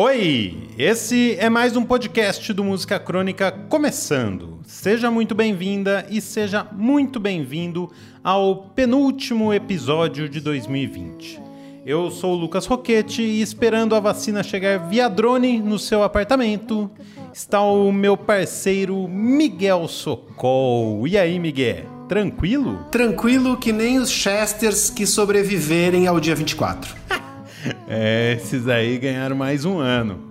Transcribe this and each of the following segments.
Oi, esse é mais um podcast do Música Crônica começando. Seja muito bem-vinda e seja muito bem-vindo ao penúltimo episódio de 2020. Eu sou o Lucas Roquete e esperando a vacina chegar via drone no seu apartamento está o meu parceiro Miguel Socol. E aí, Miguel? Tranquilo? Tranquilo que nem os Chesters que sobreviverem ao dia 24. É, esses aí ganharam mais um ano.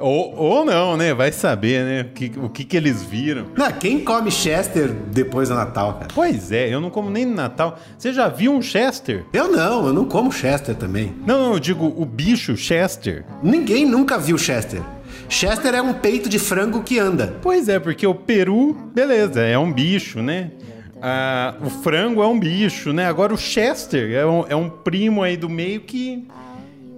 Ou, ou não, né? Vai saber, né? O que, o que, que eles viram. Não, quem come Chester depois do Natal, cara? Pois é, eu não como nem no Natal. Você já viu um Chester? Eu não, eu não como Chester também. Não, não, eu digo o bicho Chester. Ninguém nunca viu Chester. Chester é um peito de frango que anda. Pois é, porque o peru, beleza, é um bicho, né? Ah, o frango é um bicho, né? Agora o Chester é um, é um primo aí do meio que.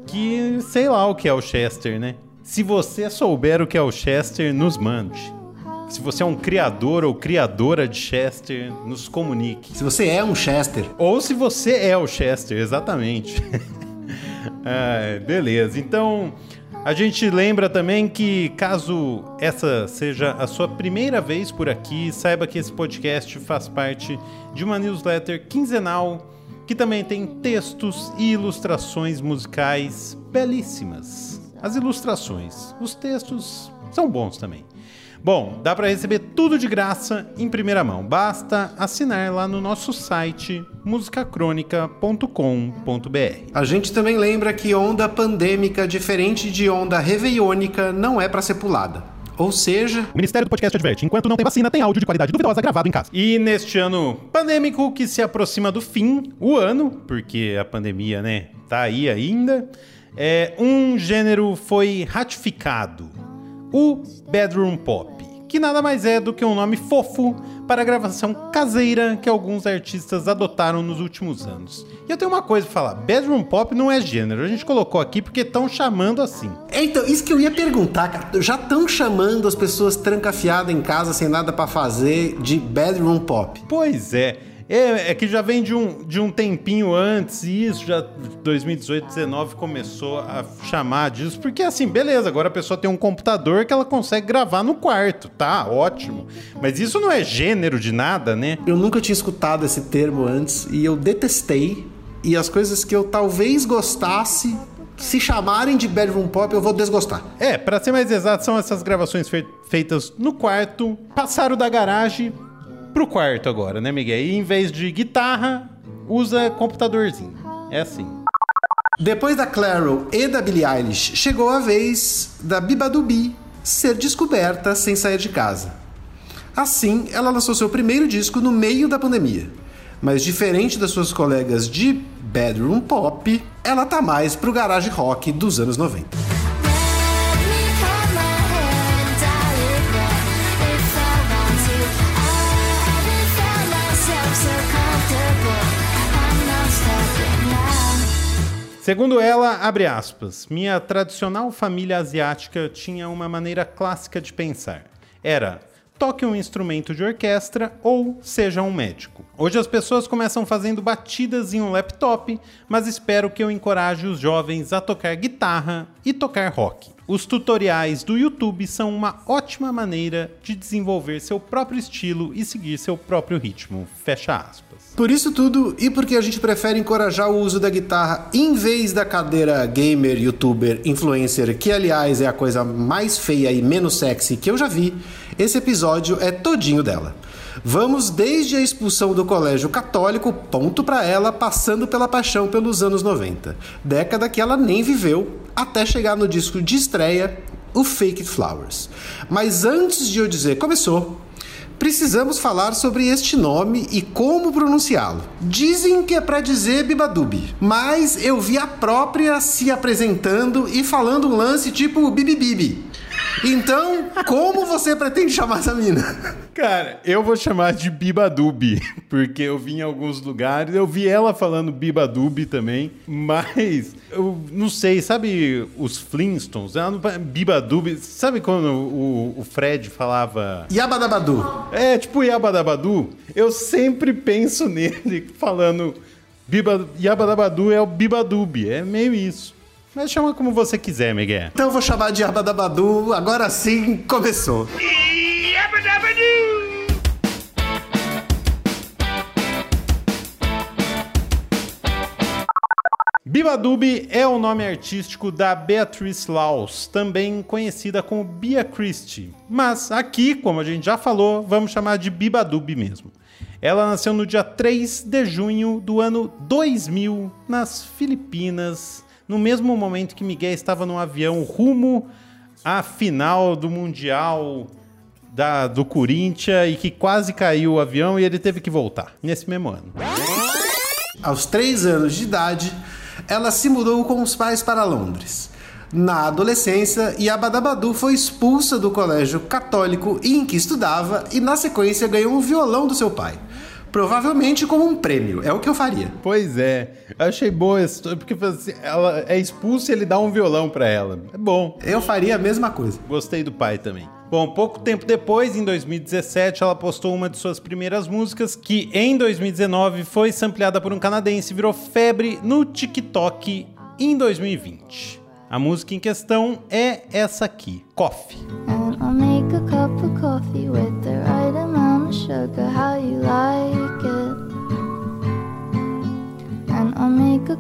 que sei lá o que é o Chester, né? Se você souber o que é o Chester, nos mande. Se você é um criador ou criadora de Chester, nos comunique. Se você é um Chester. Ou se você é o Chester, exatamente. ah, beleza, então. A gente lembra também que, caso essa seja a sua primeira vez por aqui, saiba que esse podcast faz parte de uma newsletter quinzenal que também tem textos e ilustrações musicais belíssimas. As ilustrações, os textos são bons também. Bom, dá para receber tudo de graça em primeira mão. Basta assinar lá no nosso site musicacronica.com.br. A gente também lembra que onda pandêmica, diferente de onda reveiônica, não é para ser pulada. Ou seja, o Ministério do Podcast adverte: enquanto não tem vacina, tem áudio de qualidade duvidosa gravado em casa. E neste ano pandêmico que se aproxima do fim, o ano, porque a pandemia, né, tá aí ainda, é, um gênero foi ratificado o Bedroom Pop, que nada mais é do que um nome fofo para a gravação caseira que alguns artistas adotaram nos últimos anos. E eu tenho uma coisa para falar: Bedroom Pop não é gênero, a gente colocou aqui porque estão chamando assim. É, então, isso que eu ia perguntar, cara. Já estão chamando as pessoas trancafiadas em casa sem nada para fazer de Bedroom Pop. Pois é. É, é, que já vem de um, de um tempinho antes, e isso já 2018, 2019 começou a chamar disso, porque assim, beleza, agora a pessoa tem um computador que ela consegue gravar no quarto, tá? Ótimo. Mas isso não é gênero de nada, né? Eu nunca tinha escutado esse termo antes e eu detestei. E as coisas que eu talvez gostasse se chamarem de bedroom pop, eu vou desgostar. É, para ser mais exato, são essas gravações fe feitas no quarto, passaram da garagem pro quarto agora, né, Miguel? E em vez de guitarra, usa computadorzinho. É assim. Depois da Claro e da Billie Eilish, chegou a vez da Bibadubi ser descoberta sem sair de casa. Assim, ela lançou seu primeiro disco no meio da pandemia. Mas diferente das suas colegas de bedroom pop, ela tá mais pro garage rock dos anos 90. Segundo ela, abre aspas, minha tradicional família asiática tinha uma maneira clássica de pensar. Era toque um instrumento de orquestra ou seja um médico. Hoje as pessoas começam fazendo batidas em um laptop, mas espero que eu encoraje os jovens a tocar guitarra e tocar rock. Os tutoriais do YouTube são uma ótima maneira de desenvolver seu próprio estilo e seguir seu próprio ritmo. Fecha aspas. Por isso tudo e porque a gente prefere encorajar o uso da guitarra em vez da cadeira gamer, youtuber, influencer, que aliás é a coisa mais feia e menos sexy que eu já vi, esse episódio é todinho dela. Vamos desde a expulsão do colégio católico, ponto para ela, passando pela paixão pelos anos 90, década que ela nem viveu, até chegar no disco de estreia, o Fake Flowers. Mas antes de eu dizer começou, precisamos falar sobre este nome e como pronunciá-lo. Dizem que é para dizer Bibadubi, mas eu vi a própria se apresentando e falando um lance tipo Bibibibi. Então, como você pretende chamar essa mina? Cara, eu vou chamar de Bibadubi, porque eu vi em alguns lugares, eu vi ela falando Bibadubi também, mas eu não sei, sabe os Flintstones? Bibadubi, sabe quando o, o Fred falava... Yabadabadu. É, tipo Yabadabadu. Eu sempre penso nele falando... Biba, Yabadabadu é o Bibadubi, é meio isso. Mas chama como você quiser, Miguel. Então eu vou chamar de Abadabadu, agora sim começou. Bibadub é o nome artístico da Beatrice Laus, também conhecida como Bia Christie. Mas aqui, como a gente já falou, vamos chamar de Bibadub mesmo. Ela nasceu no dia 3 de junho do ano 2000, nas Filipinas, no mesmo momento que Miguel estava no avião rumo à final do Mundial da, do Corinthians e que quase caiu o avião e ele teve que voltar, nesse mesmo ano. Aos três anos de idade, ela se mudou com os pais para Londres. Na adolescência, Yabadabadu foi expulsa do colégio católico em que estudava e, na sequência, ganhou um violão do seu pai. Provavelmente como um prêmio, é o que eu faria. Pois é, eu achei boa essa história, porque assim, ela é expulsa e ele dá um violão para ela. É bom. Eu faria a mesma coisa. Gostei do pai também. Bom, pouco tempo depois, em 2017, ela postou uma de suas primeiras músicas, que em 2019 foi sampleada por um canadense e virou febre no TikTok em 2020. A música em questão é essa aqui, Coffee.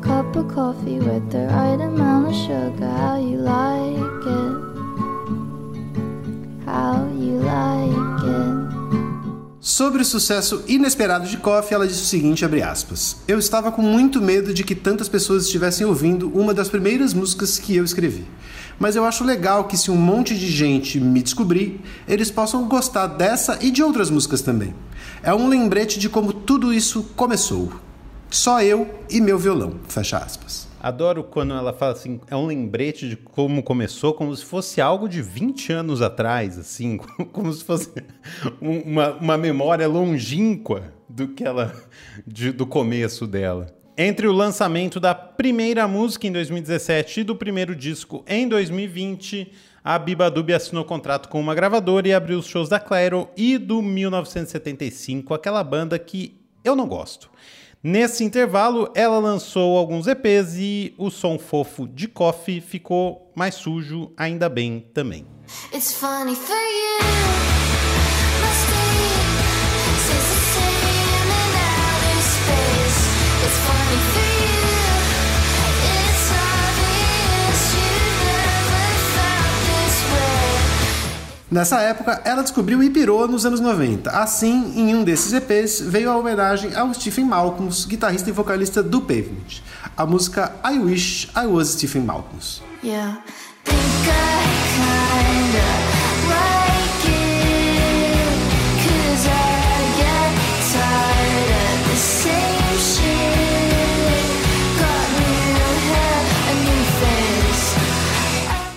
Cup of coffee with the right amount of sugar, how you like it. Sobre o sucesso inesperado de Coffee, ela disse o seguinte, aspas, Eu estava com muito medo de que tantas pessoas estivessem ouvindo uma das primeiras músicas que eu escrevi. Mas eu acho legal que se um monte de gente me descobrir, eles possam gostar dessa e de outras músicas também. É um lembrete de como tudo isso começou. Só eu e meu violão, fecha aspas. Adoro quando ela fala assim, é um lembrete de como começou, como se fosse algo de 20 anos atrás, assim, como se fosse uma, uma memória longínqua do que ela de, do começo dela. Entre o lançamento da primeira música em 2017 e do primeiro disco em 2020, a Biba Dubi assinou contrato com uma gravadora e abriu os shows da Clairo e do 1975, aquela banda que eu não gosto. Nesse intervalo, ela lançou alguns EPs e o som fofo de Coffee ficou mais sujo, ainda bem também. It's Nessa época, ela descobriu o Ipirô nos anos 90. Assim, em um desses EPs, veio a homenagem ao Stephen Malcolm, guitarrista e vocalista do Pavement. A música I Wish I Was Stephen Malcolm. Yeah.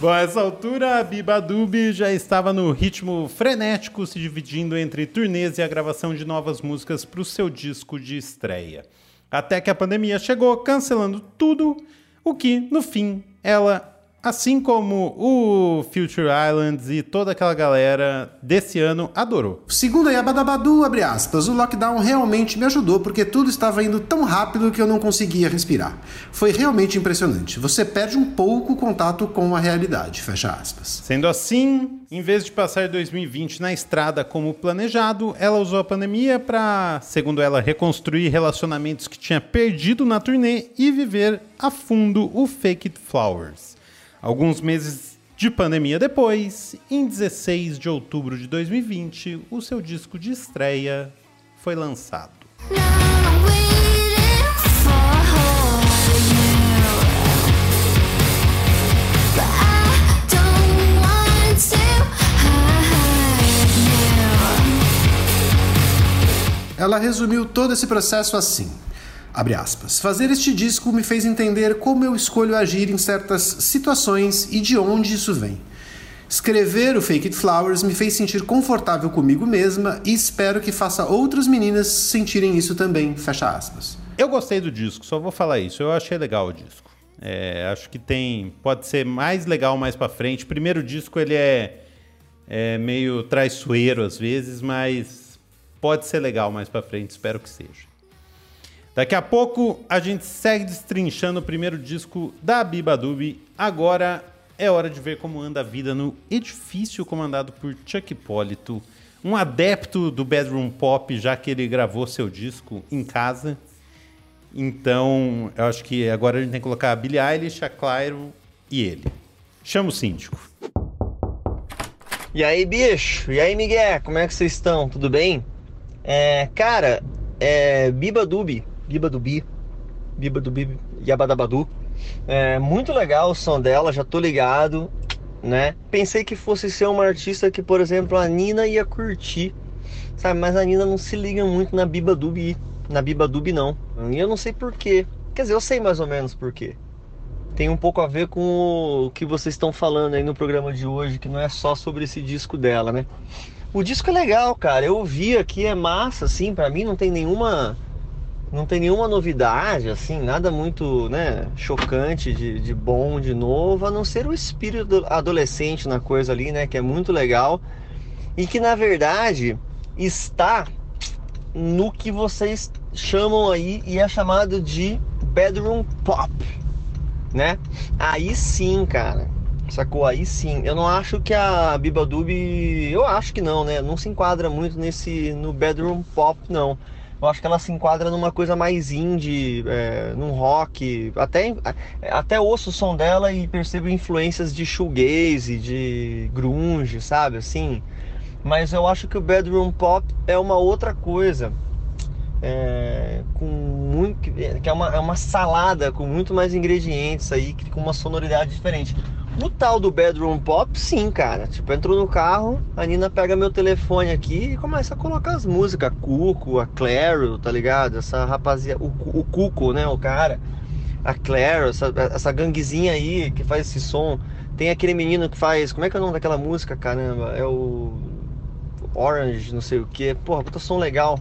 Bom, a essa altura, a Biba Dubi já estava no ritmo frenético, se dividindo entre turnês e a gravação de novas músicas para o seu disco de estreia. Até que a pandemia chegou, cancelando tudo, o que, no fim, ela Assim como o Future Islands e toda aquela galera desse ano adorou. Segundo a Yabadabadu, abre aspas, o lockdown realmente me ajudou porque tudo estava indo tão rápido que eu não conseguia respirar. Foi realmente impressionante. Você perde um pouco o contato com a realidade, fecha aspas. Sendo assim, em vez de passar 2020 na estrada como planejado, ela usou a pandemia para, segundo ela, reconstruir relacionamentos que tinha perdido na turnê e viver a fundo o Fake It Flowers. Alguns meses de pandemia depois, em 16 de outubro de 2020, o seu disco de estreia foi lançado. Ela resumiu todo esse processo assim. Fazer este disco me fez entender como eu escolho agir em certas situações e de onde isso vem. Escrever o Fake It Flowers me fez sentir confortável comigo mesma e espero que faça outras meninas sentirem isso também. Fecha aspas. Eu gostei do disco, só vou falar isso. Eu achei legal o disco. É, acho que tem. Pode ser mais legal mais para frente. Primeiro disco ele é, é meio traiçoeiro às vezes, mas pode ser legal mais para frente. Espero que seja. Daqui a pouco a gente segue destrinchando o primeiro disco da Biba Dub. Agora é hora de ver como anda a vida no edifício comandado por Chuck Hipólito, um adepto do bedroom pop, já que ele gravou seu disco em casa. Então, eu acho que agora a gente tem que colocar a Billie Eilish, a Clairo e ele. Chama o síndico. E aí, bicho? E aí, Miguel? Como é que vocês estão? Tudo bem? É, cara, é Biba Dubi, Biba Dubi, Biba Dubi, Yabadabadu. É muito legal o som dela, já tô ligado, né? Pensei que fosse ser uma artista que, por exemplo, a Nina ia curtir, sabe? Mas a Nina não se liga muito na Biba Dubi, na Biba Dubi não. E eu não sei porquê. Quer dizer, eu sei mais ou menos porquê. Tem um pouco a ver com o que vocês estão falando aí no programa de hoje, que não é só sobre esse disco dela, né? O disco é legal, cara. Eu ouvi aqui, é massa, assim, para mim não tem nenhuma não tem nenhuma novidade, assim, nada muito né, chocante de, de bom, de novo, a não ser o espírito adolescente na coisa ali, né? Que é muito legal e que na verdade está no que vocês chamam aí e é chamado de bedroom pop, né? Aí sim, cara. Sacou? Aí sim. Eu não acho que a Biba Dub, eu acho que não, né? Não se enquadra muito nesse no bedroom pop não eu acho que ela se enquadra numa coisa mais indie, é, num rock. Até, até ouço o som dela e percebo influências de shoegaze, de grunge, sabe? Assim. Mas eu acho que o bedroom pop é uma outra coisa. É, com muito, que é uma, é uma salada com muito mais ingredientes aí, com uma sonoridade diferente. O tal do bedroom pop, sim, cara. Tipo, entrou no carro, a Nina pega meu telefone aqui e começa a colocar as músicas. A Cuco, a Claro, tá ligado? Essa rapaziada. O, o Cuco, né? O cara. A Claro, essa, essa ganguezinha aí que faz esse som. Tem aquele menino que faz. Como é que é o nome daquela música, caramba? É o. Orange, não sei o que. Porra, puta som legal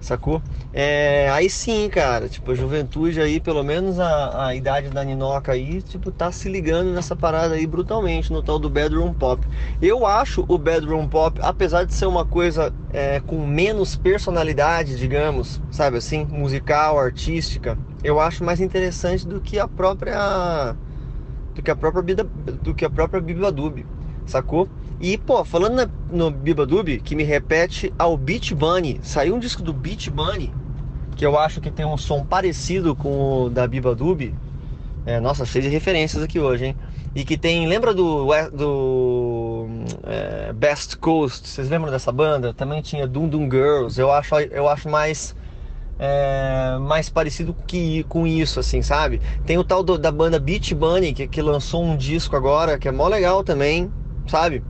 sacou? É, aí sim, cara, tipo, a juventude aí, pelo menos a, a idade da Ninoca aí, tipo, tá se ligando nessa parada aí brutalmente, no tal do bedroom pop. Eu acho o bedroom pop, apesar de ser uma coisa é, com menos personalidade, digamos, sabe assim, musical, artística, eu acho mais interessante do que a própria do que a própria do que a própria Bíblia Dub, sacou? E, pô, falando no Biba Dub, que me repete ao Beat Bunny, saiu um disco do Beat Bunny, que eu acho que tem um som parecido com o da Biba Dub. É, nossa, cheio de referências aqui hoje, hein? E que tem, lembra do, do é, Best Coast? Vocês lembram dessa banda? Também tinha Doom Doom Girls. Eu acho, eu acho mais é, mais parecido que, com isso, assim, sabe? Tem o tal do, da banda Beat Bunny, que, que lançou um disco agora, que é mó legal também, sabe?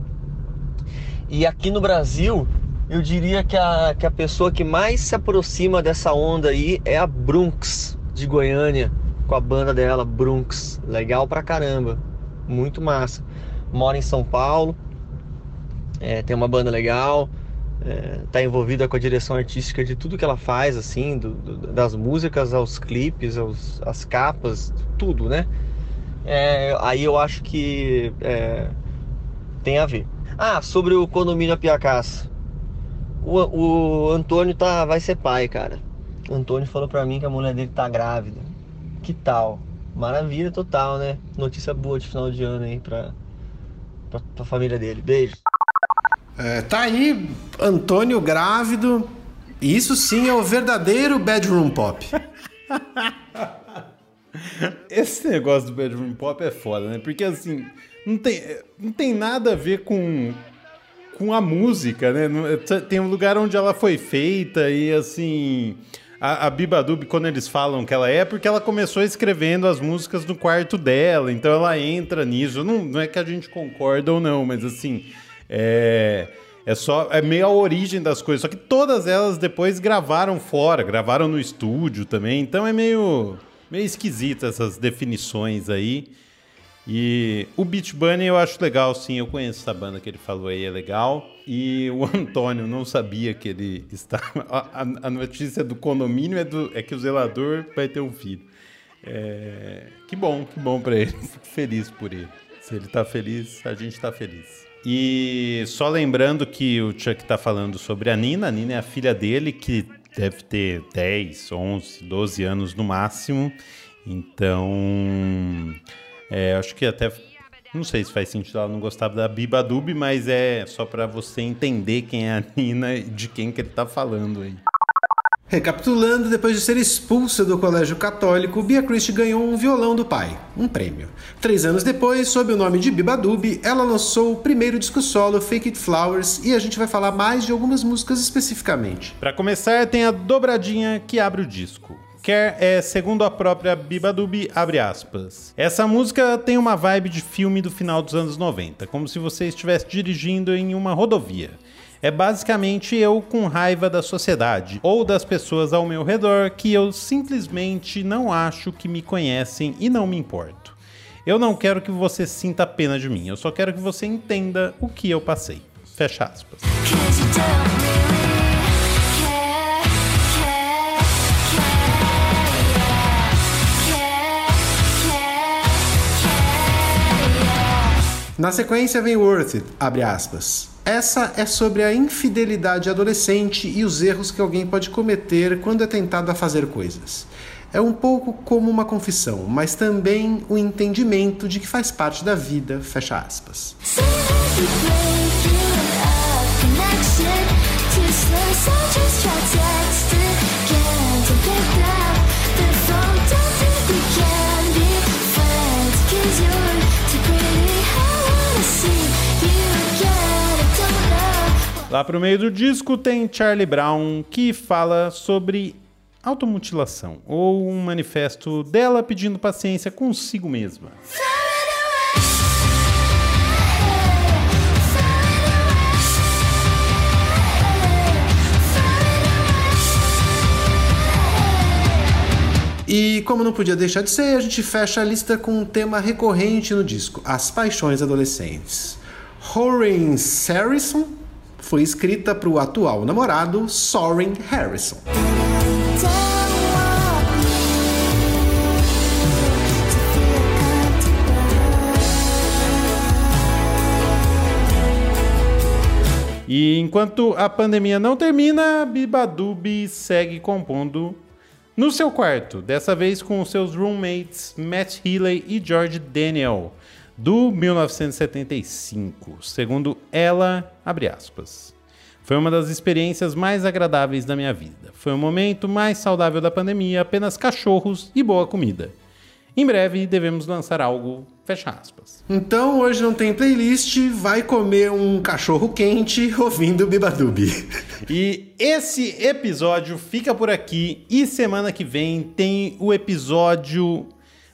E aqui no Brasil, eu diria que a, que a pessoa que mais se aproxima dessa onda aí é a Brunx de Goiânia, com a banda dela, Brunx. Legal pra caramba, muito massa. Mora em São Paulo, é, tem uma banda legal, é, tá envolvida com a direção artística de tudo que ela faz, assim, do, do, das músicas aos clipes, aos, às capas, tudo, né? É, aí eu acho que é, tem a ver. Ah, sobre o condomínio Apiacás. O, o Antônio tá, vai ser pai, cara. O Antônio falou pra mim que a mulher dele tá grávida. Que tal? Maravilha total, né? Notícia boa de final de ano aí pra, pra, pra família dele. Beijo. É, tá aí, Antônio grávido. Isso sim é o verdadeiro bedroom pop. Esse negócio do bedroom pop é foda, né? Porque assim, não tem, não tem nada a ver com, com a música, né? Tem um lugar onde ela foi feita e assim. A, a Bibadub, quando eles falam que ela é, é, porque ela começou escrevendo as músicas no quarto dela, então ela entra nisso. Não, não é que a gente concorda ou não, mas assim. É. É só é meio a origem das coisas, só que todas elas depois gravaram fora, gravaram no estúdio também, então é meio meio esquisita essas definições aí. E o Beach Bunny eu acho legal, sim. Eu conheço essa banda que ele falou aí, é legal. E o Antônio não sabia que ele estava. A, a notícia do condomínio é, do, é que o zelador vai ter um filho. É... Que bom, que bom para ele. Fico feliz por ele. Se ele tá feliz, a gente tá feliz. E só lembrando que o Chuck tá falando sobre a Nina. A Nina é a filha dele que deve ter 10, 11, 12 anos no máximo. Então, é, acho que até não sei se faz sentido ela não gostar da Biba Dub, mas é só para você entender quem é a Nina e de quem que ele tá falando aí. Recapitulando, depois de ser expulsa do colégio católico, Bia Christie ganhou um violão do pai, um prêmio. Três anos depois, sob o nome de Biba Dub, ela lançou o primeiro disco solo, Fake It Flowers, e a gente vai falar mais de algumas músicas especificamente. Para começar, tem a dobradinha que abre o disco. Quer é, segundo a própria Biba Dub, abre aspas. Essa música tem uma vibe de filme do final dos anos 90, como se você estivesse dirigindo em uma rodovia. É basicamente eu com raiva da sociedade ou das pessoas ao meu redor que eu simplesmente não acho que me conhecem e não me importo. Eu não quero que você sinta pena de mim, eu só quero que você entenda o que eu passei. Fecha aspas. Na sequência vem Worth It, abre aspas. Essa é sobre a infidelidade adolescente e os erros que alguém pode cometer quando é tentado a fazer coisas. É um pouco como uma confissão, mas também o entendimento de que faz parte da vida, fecha aspas. Lá pro meio do disco tem Charlie Brown que fala sobre automutilação ou um manifesto dela pedindo paciência consigo mesma. E como não podia deixar de ser, a gente fecha a lista com um tema recorrente no disco: as paixões adolescentes. Horan Harrison foi escrita para o atual namorado Soren Harrison. E enquanto a pandemia não termina, Bibadub segue compondo no seu quarto, dessa vez com seus roommates Matt Healy e George Daniel do 1975, segundo ela, abre aspas. Foi uma das experiências mais agradáveis da minha vida. Foi o momento mais saudável da pandemia, apenas cachorros e boa comida. Em breve devemos lançar algo, fecha aspas. Então hoje não tem playlist, vai comer um cachorro quente ouvindo Bibadub. E esse episódio fica por aqui e semana que vem tem o episódio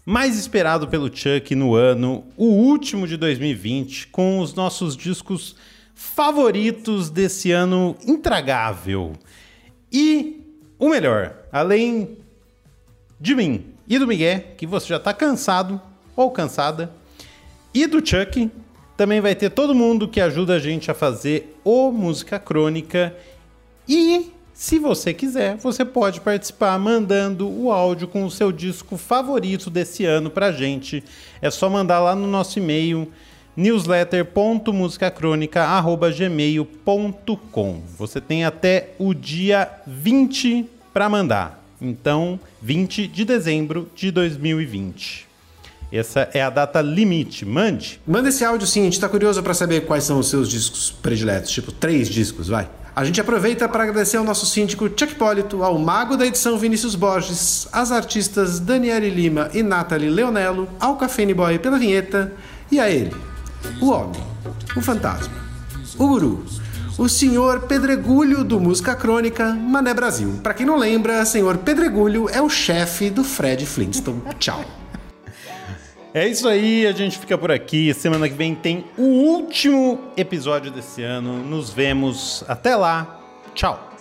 mais esperado pelo Chuck no ano, o último de 2020, com os nossos discos favoritos desse ano intragável. E o melhor, além de mim e do Miguel, que você já está cansado ou cansada, e do Chuck, também vai ter todo mundo que ajuda a gente a fazer o Música Crônica e se você quiser, você pode participar mandando o áudio com o seu disco favorito desse ano pra gente. É só mandar lá no nosso e-mail newsletter.musicacronica@gmail.com. Você tem até o dia 20 para mandar. Então, 20 de dezembro de 2020. Essa é a data limite. Mande. Manda esse áudio sim, a gente tá curioso para saber quais são os seus discos prediletos, tipo três discos, vai. A gente aproveita para agradecer ao nosso síndico Chuck Polito, ao mago da edição Vinícius Borges, às artistas Daniele Lima e Nathalie Leonello, ao Café Boy pela vinheta e a ele, o homem, o fantasma, o guru, o senhor Pedregulho do Música Crônica Mané Brasil. Para quem não lembra, senhor Pedregulho é o chefe do Fred Flintstone. Tchau. É isso aí, a gente fica por aqui. Semana que vem tem o último episódio desse ano. Nos vemos. Até lá. Tchau.